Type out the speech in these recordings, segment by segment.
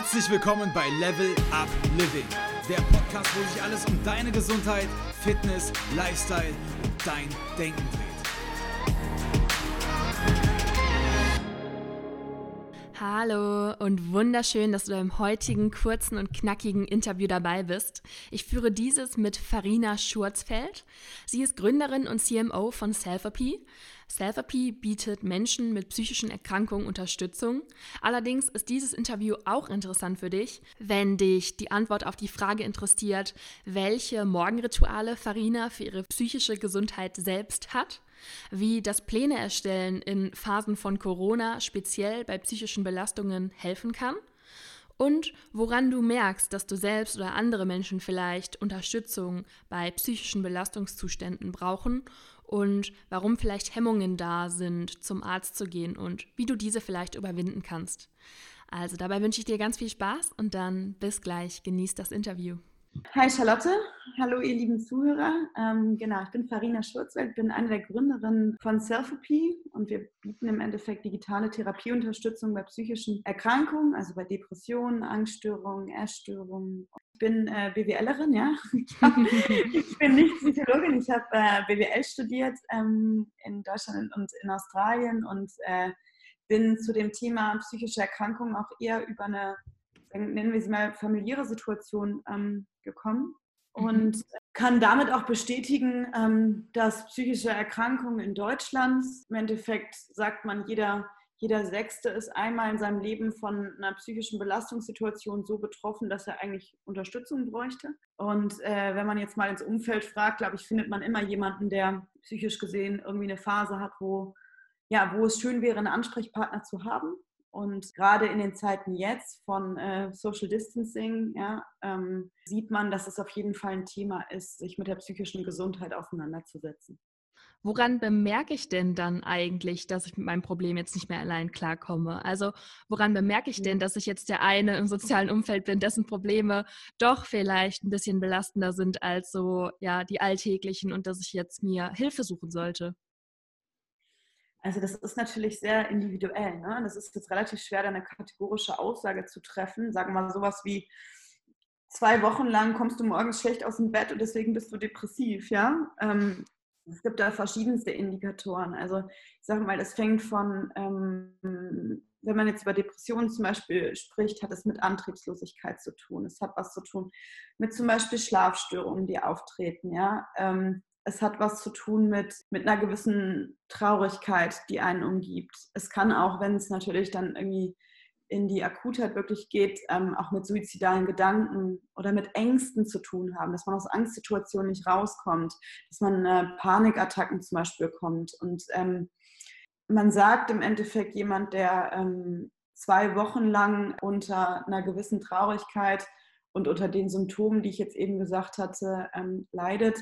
Herzlich willkommen bei Level Up Living, der Podcast, wo sich alles um deine Gesundheit, Fitness, Lifestyle und dein Denken dreht. Hallo und wunderschön, dass du beim heutigen kurzen und knackigen Interview dabei bist. Ich führe dieses mit Farina Schurzfeld. Sie ist Gründerin und CMO von Selfapy. Selfapy bietet Menschen mit psychischen Erkrankungen Unterstützung. Allerdings ist dieses Interview auch interessant für dich, wenn dich die Antwort auf die Frage interessiert, welche Morgenrituale Farina für ihre psychische Gesundheit selbst hat wie das Pläne erstellen in Phasen von Corona speziell bei psychischen Belastungen helfen kann und woran du merkst, dass du selbst oder andere Menschen vielleicht Unterstützung bei psychischen Belastungszuständen brauchen und warum vielleicht Hemmungen da sind, zum Arzt zu gehen und wie du diese vielleicht überwinden kannst. Also dabei wünsche ich dir ganz viel Spaß und dann bis gleich. Genieß das Interview. Hi Charlotte, hallo ihr lieben Zuhörer. Ähm, genau, ich bin Farina Schurzwelt, bin eine der Gründerinnen von Selfopy und wir bieten im Endeffekt digitale Therapieunterstützung bei psychischen Erkrankungen, also bei Depressionen, Angststörungen, Essstörungen. Ich bin äh, BWLerin, ja. Ich, hab, ich, bin nicht Psychologin, ich habe äh, BWL studiert ähm, in Deutschland und in Australien und äh, bin zu dem Thema psychische Erkrankungen auch eher über eine nennen wir sie mal, familiäre Situation ähm, gekommen mhm. und mhm. kann damit auch bestätigen, ähm, dass psychische Erkrankungen in Deutschland, im Endeffekt sagt man, jeder, jeder Sechste ist einmal in seinem Leben von einer psychischen Belastungssituation so betroffen, dass er eigentlich Unterstützung bräuchte. Und äh, wenn man jetzt mal ins Umfeld fragt, glaube ich, findet man immer jemanden, der psychisch gesehen irgendwie eine Phase hat, wo, ja, wo es schön wäre, einen Ansprechpartner zu haben. Und gerade in den Zeiten jetzt von äh, Social Distancing ja, ähm, sieht man, dass es auf jeden Fall ein Thema ist, sich mit der psychischen Gesundheit auseinanderzusetzen. Woran bemerke ich denn dann eigentlich, dass ich mit meinem Problem jetzt nicht mehr allein klarkomme? Also woran bemerke ich denn, dass ich jetzt der eine im sozialen Umfeld bin, dessen Probleme doch vielleicht ein bisschen belastender sind als so ja die alltäglichen und dass ich jetzt mir Hilfe suchen sollte? Also das ist natürlich sehr individuell. Ne? Das ist jetzt relativ schwer, da eine kategorische Aussage zu treffen. Sagen wir mal sowas wie, zwei Wochen lang kommst du morgens schlecht aus dem Bett und deswegen bist du depressiv. Ja? Ähm, es gibt da verschiedenste Indikatoren. Also ich sage mal, das fängt von, ähm, wenn man jetzt über Depressionen zum Beispiel spricht, hat es mit Antriebslosigkeit zu tun. Es hat was zu tun mit zum Beispiel Schlafstörungen, die auftreten. Ja? Ähm, es hat was zu tun mit, mit einer gewissen Traurigkeit, die einen umgibt. Es kann auch, wenn es natürlich dann irgendwie in die Akutheit wirklich geht, ähm, auch mit suizidalen Gedanken oder mit Ängsten zu tun haben, dass man aus Angstsituationen nicht rauskommt, dass man äh, Panikattacken zum Beispiel bekommt. Und ähm, man sagt im Endeffekt jemand, der ähm, zwei Wochen lang unter einer gewissen Traurigkeit und unter den Symptomen, die ich jetzt eben gesagt hatte, ähm, leidet,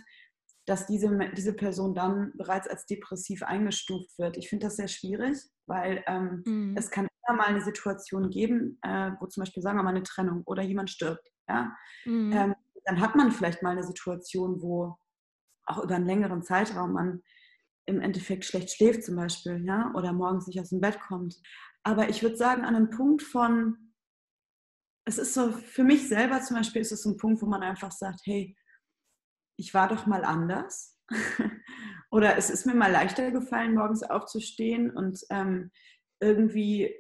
dass diese, diese Person dann bereits als depressiv eingestuft wird. Ich finde das sehr schwierig, weil ähm, mhm. es kann immer mal eine Situation geben, äh, wo zum Beispiel, sagen wir mal, eine Trennung oder jemand stirbt. Ja? Mhm. Ähm, dann hat man vielleicht mal eine Situation, wo auch über einen längeren Zeitraum man im Endeffekt schlecht schläft zum Beispiel, ja, oder morgens nicht aus dem Bett kommt. Aber ich würde sagen, an einem Punkt von, es ist so, für mich selber zum Beispiel ist es so ein Punkt, wo man einfach sagt, hey, ich war doch mal anders. Oder es ist mir mal leichter gefallen, morgens aufzustehen und ähm, irgendwie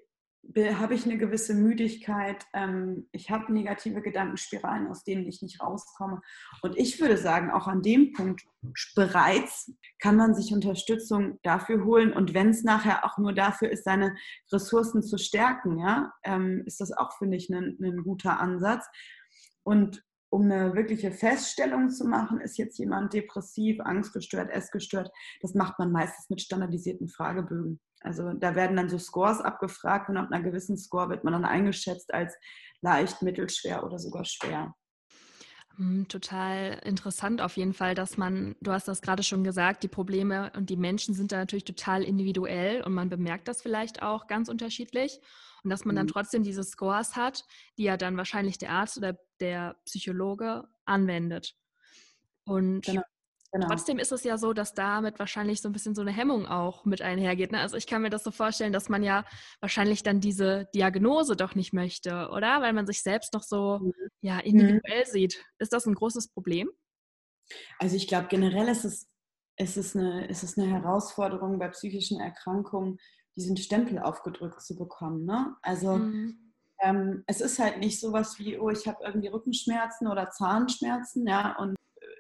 habe ich eine gewisse Müdigkeit, ähm, ich habe negative Gedankenspiralen, aus denen ich nicht rauskomme. Und ich würde sagen, auch an dem Punkt bereits kann man sich Unterstützung dafür holen. Und wenn es nachher auch nur dafür ist, seine Ressourcen zu stärken, ja, ähm, ist das auch, finde ich, ein, ein guter Ansatz. Und um eine wirkliche Feststellung zu machen, ist jetzt jemand depressiv, angstgestört, essgestört, das macht man meistens mit standardisierten Fragebögen. Also da werden dann so Scores abgefragt und ab einer gewissen Score wird man dann eingeschätzt als leicht, mittelschwer oder sogar schwer. Hm, total interessant auf jeden Fall, dass man, du hast das gerade schon gesagt, die Probleme und die Menschen sind da natürlich total individuell und man bemerkt das vielleicht auch ganz unterschiedlich. Und dass man dann mhm. trotzdem diese Scores hat, die ja dann wahrscheinlich der Arzt oder der Psychologe anwendet. Und genau. Genau. Trotzdem ist es ja so, dass damit wahrscheinlich so ein bisschen so eine Hemmung auch mit einhergeht. Ne? Also ich kann mir das so vorstellen, dass man ja wahrscheinlich dann diese Diagnose doch nicht möchte, oder? Weil man sich selbst noch so mhm. ja, individuell mhm. sieht. Ist das ein großes Problem? Also ich glaube, generell ist es, ist, es eine, ist es eine Herausforderung bei psychischen Erkrankungen, diesen Stempel aufgedrückt zu bekommen. Ne? Also mhm. ähm, es ist halt nicht sowas wie, oh, ich habe irgendwie Rückenschmerzen oder Zahnschmerzen, ja, und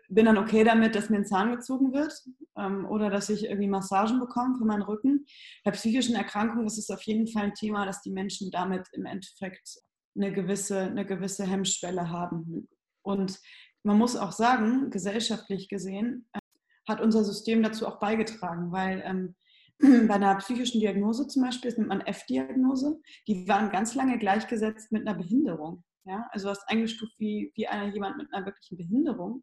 bin dann okay damit, dass mir ein Zahn gezogen wird ähm, oder dass ich irgendwie Massagen bekomme für meinen Rücken. Bei psychischen Erkrankungen ist es auf jeden Fall ein Thema, dass die Menschen damit im Endeffekt eine gewisse, eine gewisse Hemmschwelle haben. Und man muss auch sagen, gesellschaftlich gesehen, äh, hat unser System dazu auch beigetragen, weil ähm, bei einer psychischen Diagnose zum Beispiel, das nennt man F-Diagnose, die waren ganz lange gleichgesetzt mit einer Behinderung. Ja? Also was eingestuft wie, wie einer, jemand mit einer wirklichen Behinderung.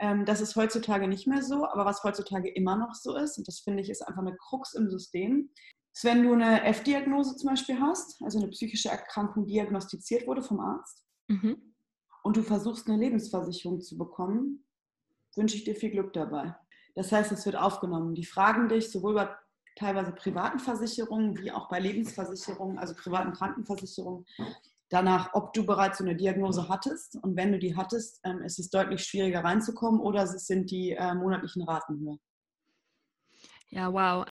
Ähm, das ist heutzutage nicht mehr so, aber was heutzutage immer noch so ist, und das finde ich ist einfach eine Krux im System, ist, wenn du eine F-Diagnose zum Beispiel hast, also eine psychische Erkrankung diagnostiziert wurde vom Arzt, mhm. und du versuchst eine Lebensversicherung zu bekommen, wünsche ich dir viel Glück dabei. Das heißt, es wird aufgenommen. Die fragen dich sowohl bei teilweise privaten Versicherungen wie auch bei Lebensversicherungen, also privaten Krankenversicherungen, danach, ob du bereits so eine Diagnose hattest. Und wenn du die hattest, ähm, ist es deutlich schwieriger reinzukommen oder es sind die äh, monatlichen Raten höher. Ja, wow.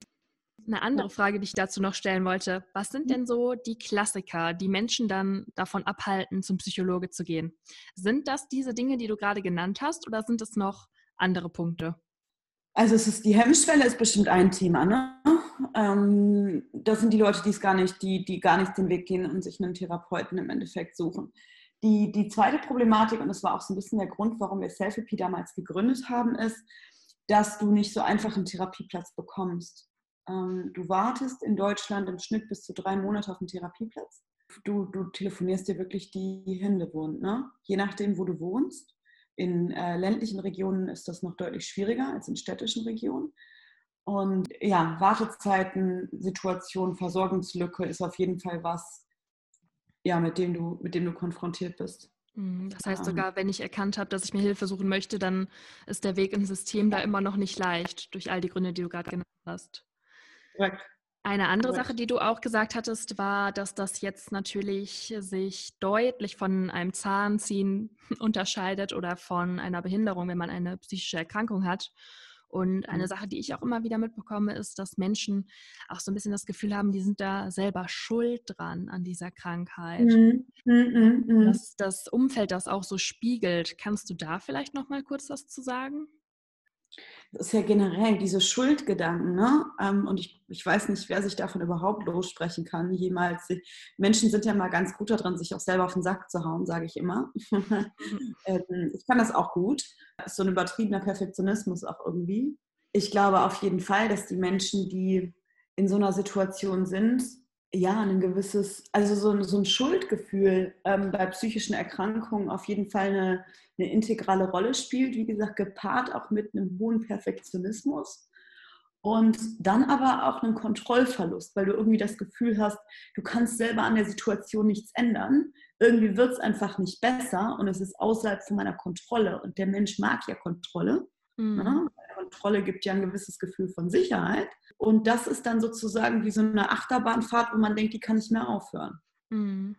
Eine andere Frage, die ich dazu noch stellen wollte. Was sind denn so die Klassiker, die Menschen dann davon abhalten, zum Psychologe zu gehen? Sind das diese Dinge, die du gerade genannt hast, oder sind es noch andere Punkte? Also es ist die Hemmschwelle ist bestimmt ein Thema. Ne? Ähm, das sind die Leute, die es gar nicht, die, die gar nicht den Weg gehen und sich einen Therapeuten im Endeffekt suchen. Die, die zweite Problematik, und das war auch so ein bisschen der Grund, warum wir Selfie damals gegründet haben, ist, dass du nicht so einfach einen Therapieplatz bekommst. Ähm, du wartest in Deutschland im Schnitt bis zu drei Monate auf einen Therapieplatz. Du, du telefonierst dir wirklich die Hände wund, ne? je nachdem, wo du wohnst. In äh, ländlichen Regionen ist das noch deutlich schwieriger als in städtischen Regionen. Und ja, Wartezeiten, Situation, Versorgungslücke ist auf jeden Fall was, ja, mit dem du, mit dem du konfrontiert bist. Mhm, das heißt sogar, wenn ich erkannt habe, dass ich mir Hilfe suchen möchte, dann ist der Weg ins System da immer noch nicht leicht, durch all die Gründe, die du gerade genannt hast. Korrekt. Eine andere Correct. Sache, die du auch gesagt hattest, war, dass das jetzt natürlich sich deutlich von einem Zahnziehen unterscheidet oder von einer Behinderung, wenn man eine psychische Erkrankung hat. Und eine mhm. Sache, die ich auch immer wieder mitbekomme, ist, dass Menschen auch so ein bisschen das Gefühl haben, die sind da selber schuld dran an dieser Krankheit. Mhm. Mhm. mhm. Dass das Umfeld das auch so spiegelt. Kannst du da vielleicht noch mal kurz was zu sagen? Das ist ja generell diese Schuldgedanken, ne? Ähm, und ich, ich weiß nicht, wer sich davon überhaupt lossprechen kann, jemals. Menschen sind ja mal ganz gut daran, sich auch selber auf den Sack zu hauen, sage ich immer. Ähm, ich kann das auch gut. Das ist so ein übertriebener Perfektionismus auch irgendwie. Ich glaube auf jeden Fall, dass die Menschen, die in so einer Situation sind, ja, ein gewisses, also so ein, so ein Schuldgefühl ähm, bei psychischen Erkrankungen auf jeden Fall eine, eine integrale Rolle spielt. Wie gesagt, gepaart auch mit einem hohen Perfektionismus. Und dann aber auch einen Kontrollverlust, weil du irgendwie das Gefühl hast, du kannst selber an der Situation nichts ändern. Irgendwie wird es einfach nicht besser und es ist außerhalb von meiner Kontrolle. Und der Mensch mag ja Kontrolle. Mhm. Ne? Kontrolle gibt ja ein gewisses Gefühl von Sicherheit. Und das ist dann sozusagen wie so eine Achterbahnfahrt, wo man denkt, die kann nicht mehr aufhören. Mhm.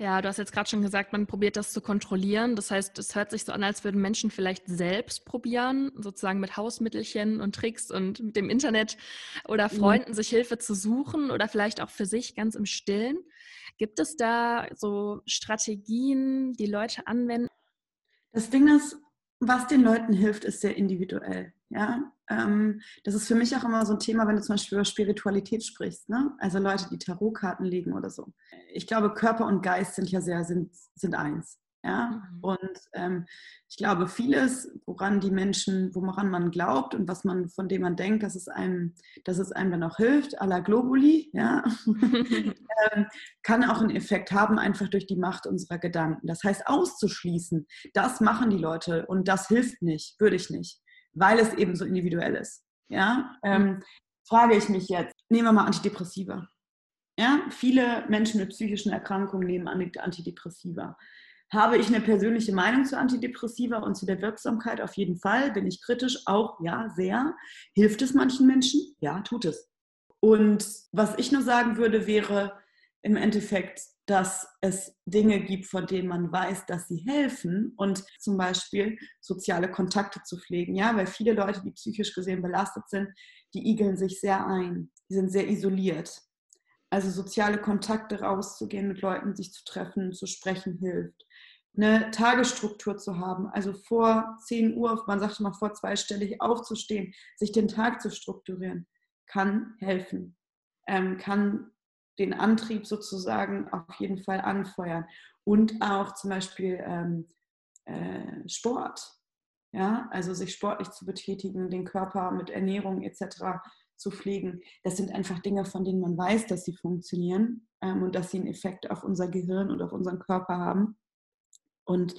Ja, du hast jetzt gerade schon gesagt, man probiert das zu kontrollieren. Das heißt, es hört sich so an, als würden Menschen vielleicht selbst probieren, sozusagen mit Hausmittelchen und Tricks und mit dem Internet oder mhm. Freunden mhm. sich Hilfe zu suchen oder vielleicht auch für sich ganz im Stillen. Gibt es da so Strategien, die Leute anwenden? Das Ding ist, was den Leuten hilft, ist sehr individuell. Ja, ähm, das ist für mich auch immer so ein Thema, wenn du zum Beispiel über Spiritualität sprichst. Ne? Also Leute, die Tarotkarten legen oder so. Ich glaube, Körper und Geist sind ja sehr, sind, sind eins. Ja? Mhm. Und ähm, ich glaube, vieles, woran die Menschen, woran man glaubt und was man, von dem man denkt, dass es einem, dass es einem dann auch hilft, à la Globuli, ja, ähm, kann auch einen Effekt haben, einfach durch die Macht unserer Gedanken. Das heißt, auszuschließen, das machen die Leute und das hilft nicht, würde ich nicht, weil es eben so individuell ist. Ja, ähm, frage ich mich jetzt, nehmen wir mal Antidepressiva. Ja, viele Menschen mit psychischen Erkrankungen nehmen Antidepressiva Habe ich eine persönliche Meinung zu Antidepressiva und zu der Wirksamkeit? Auf jeden Fall. Bin ich kritisch? Auch ja, sehr. Hilft es manchen Menschen? Ja, tut es. Und was ich nur sagen würde, wäre im Endeffekt, dass es Dinge gibt, von denen man weiß, dass sie helfen und zum Beispiel soziale Kontakte zu pflegen. Ja, weil viele Leute, die psychisch gesehen belastet sind, die igeln sich sehr ein. Die sind sehr isoliert. Also soziale Kontakte rauszugehen, mit Leuten sich zu treffen, zu sprechen hilft. Eine Tagesstruktur zu haben, also vor 10 Uhr, man sagt mal vor zweistellig aufzustehen, sich den Tag zu strukturieren, kann helfen, ähm, kann den Antrieb sozusagen auf jeden Fall anfeuern. Und auch zum Beispiel ähm, äh, Sport. Ja, also sich sportlich zu betätigen, den Körper mit Ernährung etc zu pflegen. Das sind einfach Dinge, von denen man weiß, dass sie funktionieren ähm, und dass sie einen Effekt auf unser Gehirn und auf unseren Körper haben. Und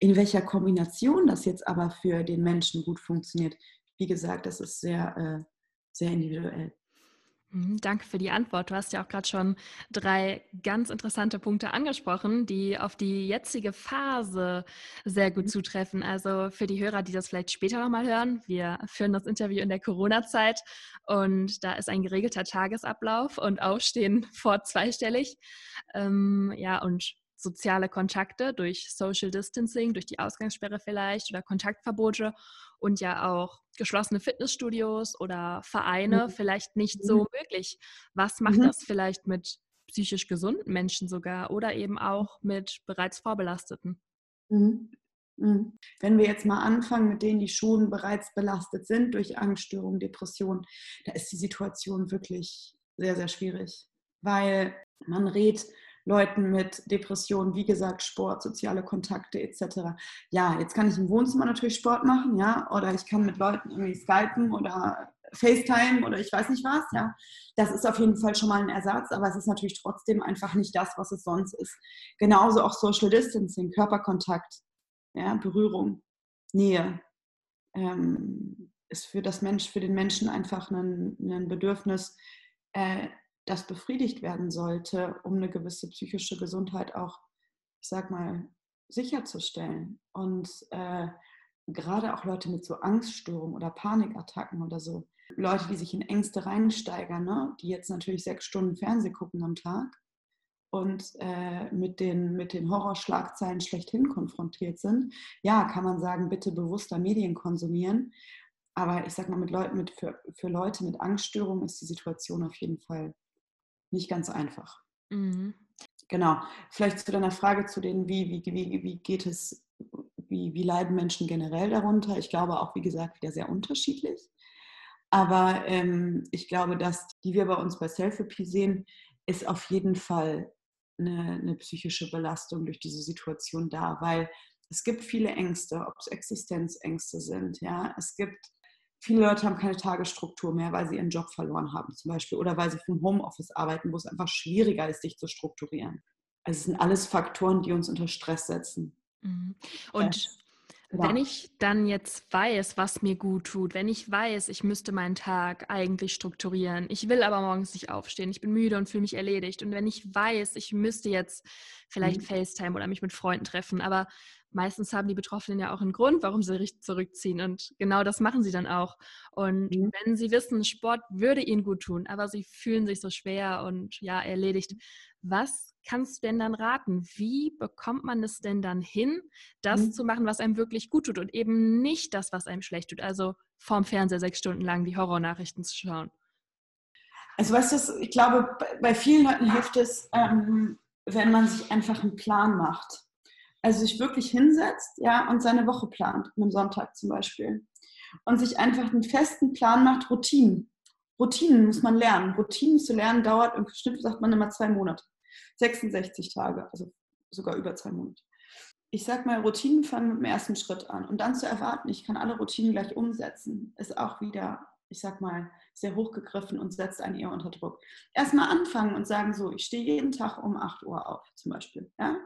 in welcher Kombination das jetzt aber für den Menschen gut funktioniert, wie gesagt, das ist sehr, äh, sehr individuell. Mhm, danke für die Antwort. Du hast ja auch gerade schon drei ganz interessante Punkte angesprochen, die auf die jetzige Phase sehr gut mhm. zutreffen. Also für die Hörer, die das vielleicht später nochmal hören, wir führen das Interview in der Corona-Zeit und da ist ein geregelter Tagesablauf und Aufstehen vor zweistellig. Ähm, ja, und soziale Kontakte durch Social Distancing, durch die Ausgangssperre vielleicht oder Kontaktverbote und ja auch geschlossene Fitnessstudios oder Vereine mhm. vielleicht nicht so mhm. möglich. Was macht mhm. das vielleicht mit psychisch gesunden Menschen sogar oder eben auch mit bereits Vorbelasteten? Mhm. mhm. Wenn wir jetzt mal anfangen mit denen, die schon bereits belastet sind durch Angststörungen, Depressionen, da ist die Situation wirklich sehr, sehr schwierig, weil man redet Leuten mit Depressionen, wie gesagt, Sport, soziale Kontakte etc. Ja, jetzt kann ich im Wohnzimmer natürlich Sport machen, ja, oder ich kann mit Leuten irgendwie skypen oder FaceTime oder ich weiß nicht was, ja. Das ist auf jeden Fall schon mal ein Ersatz, aber es ist natürlich trotzdem einfach nicht das, was es sonst ist. Genauso auch Social Distancing, Körperkontakt, ja, Berührung, Nähe. Ähm, ist für das Mensch, für den Menschen einfach ein, ein Bedürfnis, äh, das befriedigt werden sollte, um eine gewisse psychische Gesundheit auch, ich sag mal, sicherzustellen. Und äh, gerade auch Leute mit so Angststörungen oder Panikattacken oder so, Leute, die sich in Ängste reinsteigern, ne? die jetzt natürlich sechs Stunden Fernsehen gucken am Tag und äh, mit, den, mit den Horrorschlagzeilen schlechthin konfrontiert sind, ja, kann man sagen, bitte bewusster Medien konsumieren. Aber ich sag mal, mit Leuten mit, für, für Leute mit Angststörungen ist die Situation auf jeden Fall nicht ganz einfach. Mhm. Genau. Vielleicht zu deiner Frage zu den, wie, wie, wie, wie geht es, wie, wie leiden Menschen generell darunter? Ich glaube auch, wie gesagt, wieder sehr unterschiedlich. Aber ähm, ich glaube, dass die wir bei uns bei Selfie sehen, ist auf jeden Fall eine, eine, psychische Belastung durch diese Situation da, weil es gibt viele Ängste, ob es Existenzängste sind, ja, es gibt Viele Leute haben keine Tagesstruktur mehr, weil sie ihren Job verloren haben zum Beispiel oder weil sie vom Homeoffice arbeiten, wo es einfach schwieriger ist, sich zu strukturieren. Also es sind alles Faktoren, die uns unter Stress setzen. Mhm. Und ja. wenn ich dann jetzt weiß, was mir gut tut, wenn ich weiß, ich müsste meinen Tag eigentlich strukturieren, ich will aber morgens nicht aufstehen, ich bin müde und fühle mich erledigt. Und wenn ich weiß, ich müsste jetzt vielleicht mhm. FaceTime oder mich mit Freunden treffen, aber meistens haben die Betroffenen ja auch einen Grund, warum sie sich zurückziehen. Und genau das machen sie dann auch. Und mhm. wenn sie wissen, Sport würde ihnen gut tun, aber sie fühlen sich so schwer und ja, erledigt, was kannst du denn dann raten? Wie bekommt man es denn dann hin, das mhm. zu machen, was einem wirklich gut tut und eben nicht das, was einem schlecht tut? Also vorm Fernseher sechs Stunden lang die Horrornachrichten zu schauen. Also weißt du, ich glaube, bei vielen Leuten hilft es, ähm, wenn man sich einfach einen Plan macht also sich wirklich hinsetzt ja, und seine Woche plant, am Sonntag zum Beispiel. Und sich einfach einen festen Plan macht, Routinen. Routinen muss man lernen. Routinen zu lernen dauert im Schnitt, sagt man immer, zwei Monate. 66 Tage, also sogar über zwei Monate. Ich sag mal, Routinen fangen mit dem ersten Schritt an. Und dann zu erwarten, ich kann alle Routinen gleich umsetzen, ist auch wieder, ich sag mal, sehr hochgegriffen und setzt einen eher unter Druck. Erstmal anfangen und sagen so, ich stehe jeden Tag um 8 Uhr auf, zum Beispiel. Ja?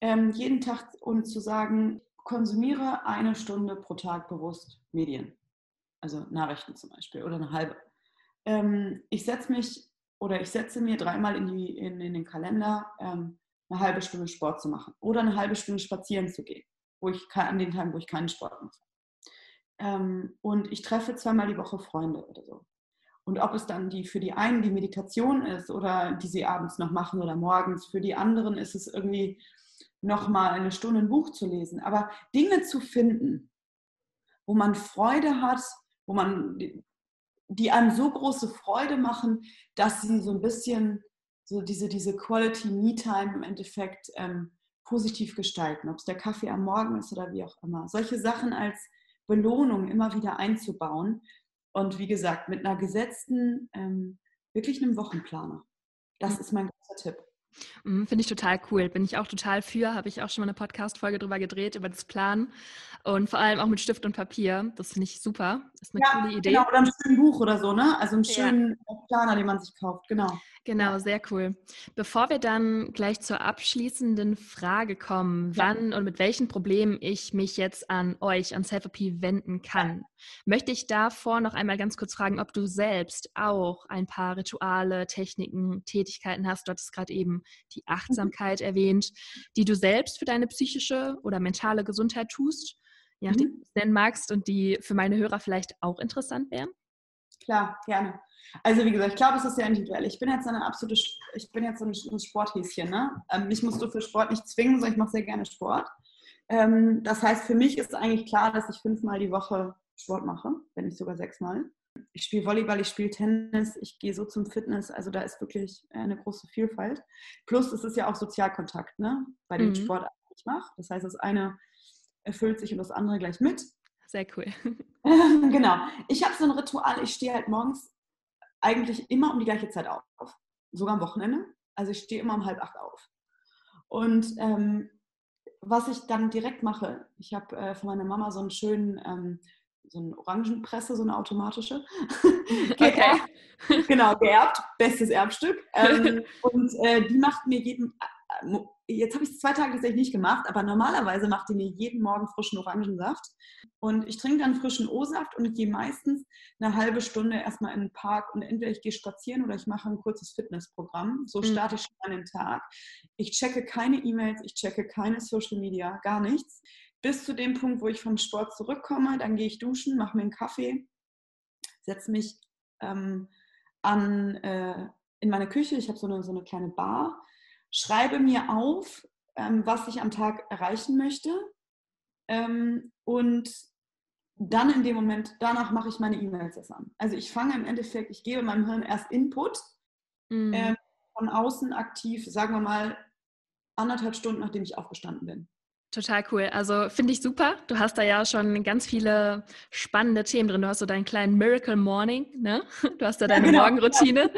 Ähm, jeden Tag und zu sagen, konsumiere eine Stunde pro Tag bewusst Medien. Also Nachrichten zum Beispiel oder eine halbe. Ähm, ich setze mich oder ich setze mir dreimal in, die, in, in den Kalender, ähm, eine halbe Stunde Sport zu machen oder eine halbe Stunde spazieren zu gehen, wo ich an den Tagen, wo ich keinen Sport mache. Ähm, und ich treffe zweimal die Woche Freunde oder so. Und ob es dann die für die einen die Meditation ist oder die sie abends noch machen oder morgens, für die anderen ist es irgendwie nochmal eine Stunde ein Buch zu lesen. Aber Dinge zu finden, wo man Freude hat, wo man, die einem so große Freude machen, dass sie so ein bisschen so diese, diese Quality Me-Time im Endeffekt ähm, positiv gestalten. Ob es der Kaffee am Morgen ist oder wie auch immer. Solche Sachen als Belohnung immer wieder einzubauen. Und wie gesagt, mit einer gesetzten, ähm, wirklich einem Wochenplaner. Das ist mein großer Tipp. Mhm, finde ich total cool. Bin ich auch total für. Habe ich auch schon mal eine Podcast-Folge drüber gedreht, über das Planen. Und vor allem auch mit Stift und Papier. Das finde ich super. Das ist eine ja, coole Idee. Genau, oder ein schönes Buch oder so, ne? Also einen schönen ja. Planer, den man sich kauft. Genau. Genau, sehr cool. Bevor wir dann gleich zur abschließenden Frage kommen, wann und mit welchen Problemen ich mich jetzt an euch, an Selfie wenden kann, möchte ich davor noch einmal ganz kurz fragen, ob du selbst auch ein paar Rituale, Techniken, Tätigkeiten hast. Du hattest gerade eben die mhm. Achtsamkeit mhm. erwähnt, die du selbst für deine psychische oder mentale Gesundheit tust, je nachdem, mhm. du es nennen magst und die für meine Hörer vielleicht auch interessant wären. Klar, gerne. Also wie gesagt, ich glaube, es ist sehr individuell. Ich bin jetzt eine absolute, ich bin jetzt so ein Sporthäschen. Ne? Ähm, mich musst du für Sport nicht zwingen, sondern ich mache sehr gerne Sport. Ähm, das heißt, für mich ist eigentlich klar, dass ich fünfmal die Woche Sport mache, wenn nicht sogar sechsmal. Ich spiele Volleyball, ich spiele Tennis, ich gehe so zum Fitness. Also da ist wirklich eine große Vielfalt. Plus es ist ja auch Sozialkontakt ne? bei den mhm. Sportarten, die ich mache. Das heißt, das eine erfüllt sich und das andere gleich mit. Sehr cool. genau. Ich habe so ein Ritual, ich stehe halt morgens eigentlich immer um die gleiche Zeit auf, sogar am Wochenende. Also ich stehe immer um halb acht auf. Und ähm, was ich dann direkt mache, ich habe äh, von meiner Mama so einen schönen, ähm, so eine Orangenpresse, so eine automatische. okay. genau, geerbt, bestes Erbstück. Ähm, und äh, die macht mir jeden, äh, jetzt habe ich es zwei Tage tatsächlich nicht gemacht, aber normalerweise macht die mir jeden Morgen frischen Orangensaft. Und ich trinke dann frischen O-Saft und gehe meistens eine halbe Stunde erstmal in den Park und entweder ich gehe spazieren oder ich mache ein kurzes Fitnessprogramm. So mhm. starte ich schon einen Tag. Ich checke keine E-Mails, ich checke keine Social Media, gar nichts. Bis zu dem Punkt, wo ich vom Sport zurückkomme, dann gehe ich duschen, mache mir einen Kaffee, setze mich ähm, an, äh, in meine Küche. Ich habe so eine, so eine kleine Bar schreibe mir auf, ähm, was ich am Tag erreichen möchte ähm, und dann in dem Moment, danach mache ich meine E-Mails erst an. Also ich fange im Endeffekt, ich gebe meinem Hirn erst Input, mhm. ähm, von außen aktiv, sagen wir mal, anderthalb Stunden, nachdem ich aufgestanden bin. Total cool. Also finde ich super. Du hast da ja schon ganz viele spannende Themen drin. Du hast so deinen kleinen Miracle Morning, ne? Du hast da deine ja, genau. Morgenroutine.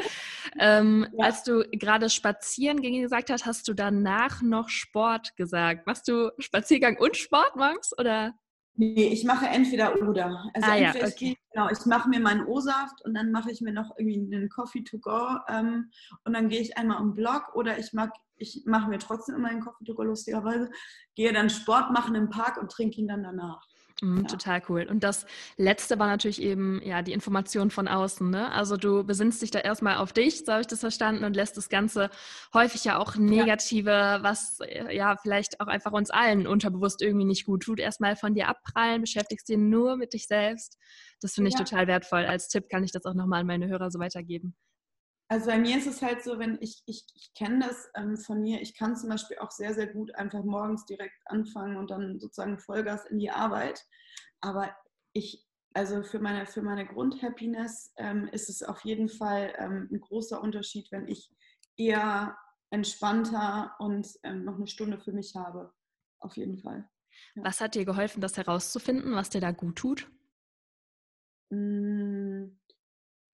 Ähm, ja. Als du gerade spazieren ging, gesagt hast, hast du danach noch Sport gesagt. Machst du Spaziergang und Sport morgens oder? Nee, ich mache entweder oder. Also ah, entweder ja, okay. ich, genau, ich mache mir meinen O-Saft und dann mache ich mir noch irgendwie einen Coffee to go ähm, und dann gehe ich einmal im Block oder ich mag, ich mache mir trotzdem immer einen Coffee to go lustigerweise, gehe dann Sport machen im Park und trinke ihn dann danach. Mhm, ja. Total cool. Und das letzte war natürlich eben ja die Information von außen. Ne? Also du besinnst dich da erstmal auf dich, so habe ich das verstanden, und lässt das Ganze häufig ja auch negative, ja. was ja vielleicht auch einfach uns allen unterbewusst irgendwie nicht gut tut, erstmal von dir abprallen, beschäftigst dich nur mit dich selbst. Das finde ich ja. total wertvoll. Als Tipp kann ich das auch nochmal an meine Hörer so weitergeben. Also bei mir ist es halt so, wenn ich, ich, ich kenne das ähm, von mir, ich kann zum Beispiel auch sehr, sehr gut einfach morgens direkt anfangen und dann sozusagen Vollgas in die Arbeit. Aber ich, also für meine, für meine Grundhappiness ähm, ist es auf jeden Fall ähm, ein großer Unterschied, wenn ich eher entspannter und ähm, noch eine Stunde für mich habe. Auf jeden Fall. Ja. Was hat dir geholfen, das herauszufinden, was dir da gut tut? Mmh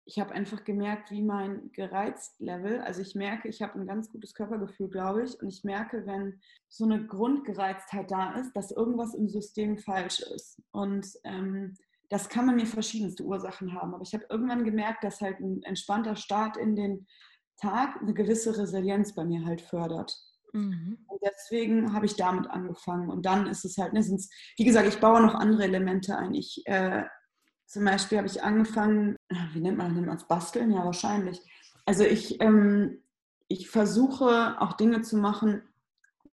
ich habe einfach gemerkt, wie mein Gereiztlevel, also ich merke, ich habe ein ganz gutes Körpergefühl, glaube ich, und ich merke, wenn so eine Grundgereiztheit da ist, dass irgendwas im System falsch ist. Und ähm, das kann man mir verschiedenste Ursachen haben. Aber ich habe irgendwann gemerkt, dass halt ein entspannter Start in den Tag eine gewisse Resilienz bei mir halt fördert. Mhm. Und deswegen habe ich damit angefangen. Und dann ist es halt, ne, wie gesagt, ich baue noch andere Elemente ein. Ich äh, zum Beispiel habe ich angefangen, wie nennt man, nennt es Basteln? Ja, wahrscheinlich. Also ich, ähm, ich versuche auch Dinge zu machen,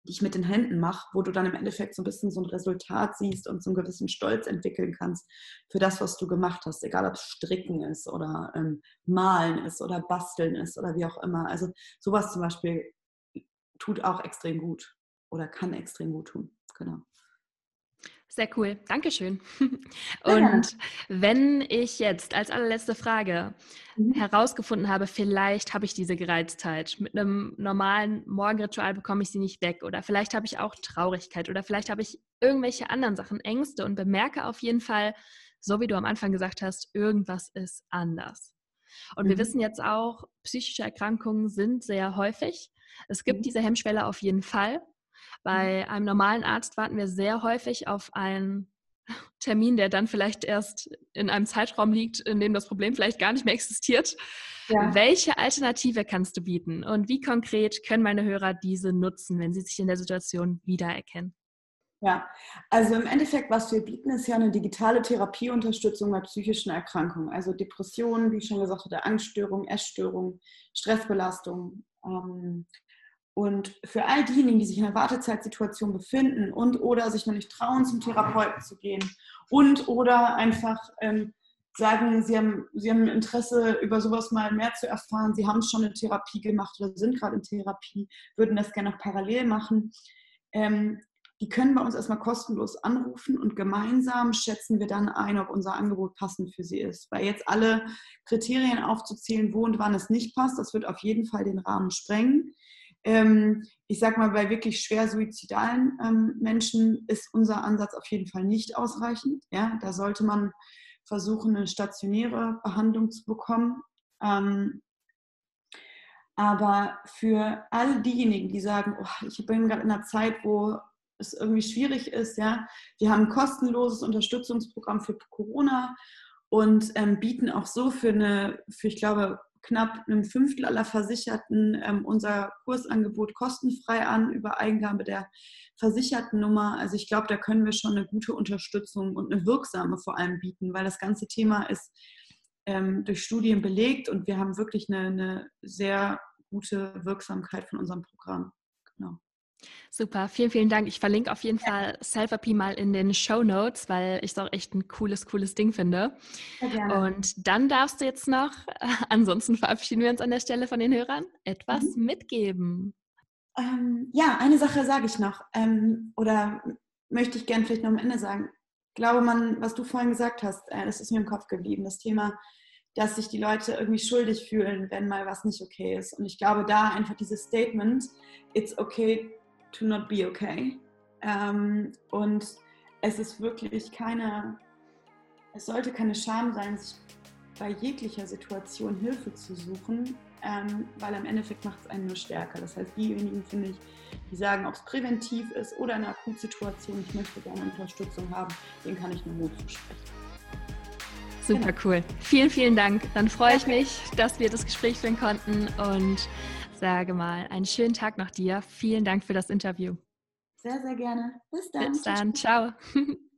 die ich mit den Händen mache, wo du dann im Endeffekt so ein bisschen so ein Resultat siehst und so einen gewissen Stolz entwickeln kannst für das, was du gemacht hast, egal ob es Stricken ist oder ähm, Malen ist oder Basteln ist oder wie auch immer. Also sowas zum Beispiel tut auch extrem gut oder kann extrem gut tun. Genau. Sehr cool, Dankeschön. Und wenn ich jetzt als allerletzte Frage mhm. herausgefunden habe, vielleicht habe ich diese Gereiztheit, mit einem normalen Morgenritual bekomme ich sie nicht weg oder vielleicht habe ich auch Traurigkeit oder vielleicht habe ich irgendwelche anderen Sachen, Ängste und bemerke auf jeden Fall, so wie du am Anfang gesagt hast, irgendwas ist anders. Und mhm. wir wissen jetzt auch, psychische Erkrankungen sind sehr häufig. Es gibt mhm. diese Hemmschwelle auf jeden Fall. Mhm. Bei einem normalen Arzt warten wir sehr häufig auf einen Termin, der dann vielleicht erst in einem Zeitraum liegt, in dem das Problem vielleicht gar nicht mehr existiert. Ja. Welche Alternative kannst du bieten und wie konkret können meine Hörer diese nutzen, wenn sie sich in der Situation wiedererkennen? Ja, also im Endeffekt, was wir bieten, ist ja eine digitale Therapieunterstützung bei psychischen Erkrankungen, also Depressionen, wie ich schon gesagt hatte, Angststörungen, Essstörungen, Stressbelastung, ähm, und für all diejenigen, die sich in einer Wartezeitsituation befinden und oder sich noch nicht trauen, zum Therapeuten zu gehen und oder einfach ähm, sagen, sie haben, sie haben Interesse, über sowas mal mehr zu erfahren, sie haben schon eine Therapie gemacht oder sind gerade in Therapie, würden das gerne noch parallel machen, ähm, die können bei uns erstmal kostenlos anrufen und gemeinsam schätzen wir dann ein, ob unser Angebot passend für sie ist. Weil jetzt alle Kriterien aufzuzählen, wo und wann es nicht passt, das wird auf jeden Fall den Rahmen sprengen. Ähm, ich sage mal, bei wirklich schwer suizidalen ähm, Menschen ist unser Ansatz auf jeden Fall nicht ausreichend. Ja? Da sollte man versuchen, eine stationäre Behandlung zu bekommen. Ähm, aber für all diejenigen, die sagen, oh, ich bin gerade in einer Zeit, wo es irgendwie schwierig ist, ja, wir haben ein kostenloses Unterstützungsprogramm für Corona und ähm, bieten auch so für eine, für ich glaube, knapp einem Fünftel aller Versicherten ähm, unser Kursangebot kostenfrei an über Eingabe der Versichertennummer. Also ich glaube, da können wir schon eine gute Unterstützung und eine wirksame vor allem bieten, weil das ganze Thema ist ähm, durch Studien belegt und wir haben wirklich eine, eine sehr gute Wirksamkeit von unserem Programm. Genau. Super, vielen, vielen Dank. Ich verlinke auf jeden ja. Fall Selfie mal in den Show Notes, weil ich es auch echt ein cooles, cooles Ding finde. Und dann darfst du jetzt noch, ansonsten verabschieden wir uns an der Stelle von den Hörern, etwas mhm. mitgeben. Ähm, ja, eine Sache sage ich noch ähm, oder möchte ich gerne vielleicht noch am Ende sagen. Ich glaube, man, was du vorhin gesagt hast, äh, das ist mir im Kopf geblieben, das Thema, dass sich die Leute irgendwie schuldig fühlen, wenn mal was nicht okay ist. Und ich glaube, da einfach dieses Statement, it's okay to not be okay. Ähm, und es ist wirklich keine, es sollte keine Scham sein, sich bei jeglicher Situation Hilfe zu suchen, ähm, weil am Endeffekt macht es einen nur stärker. Das heißt, diejenigen, finde ich, die sagen, ob es präventiv ist oder in einer Akutsituation, ich möchte gerne Unterstützung haben, denen kann ich nur Mut zusprechen. Super genau. cool. Vielen, vielen Dank. Dann freue ich mich, dass wir das Gespräch führen konnten und sage mal, einen schönen Tag noch dir. Vielen Dank für das Interview. Sehr, sehr gerne. Bis dann. Bis dann. Ciao.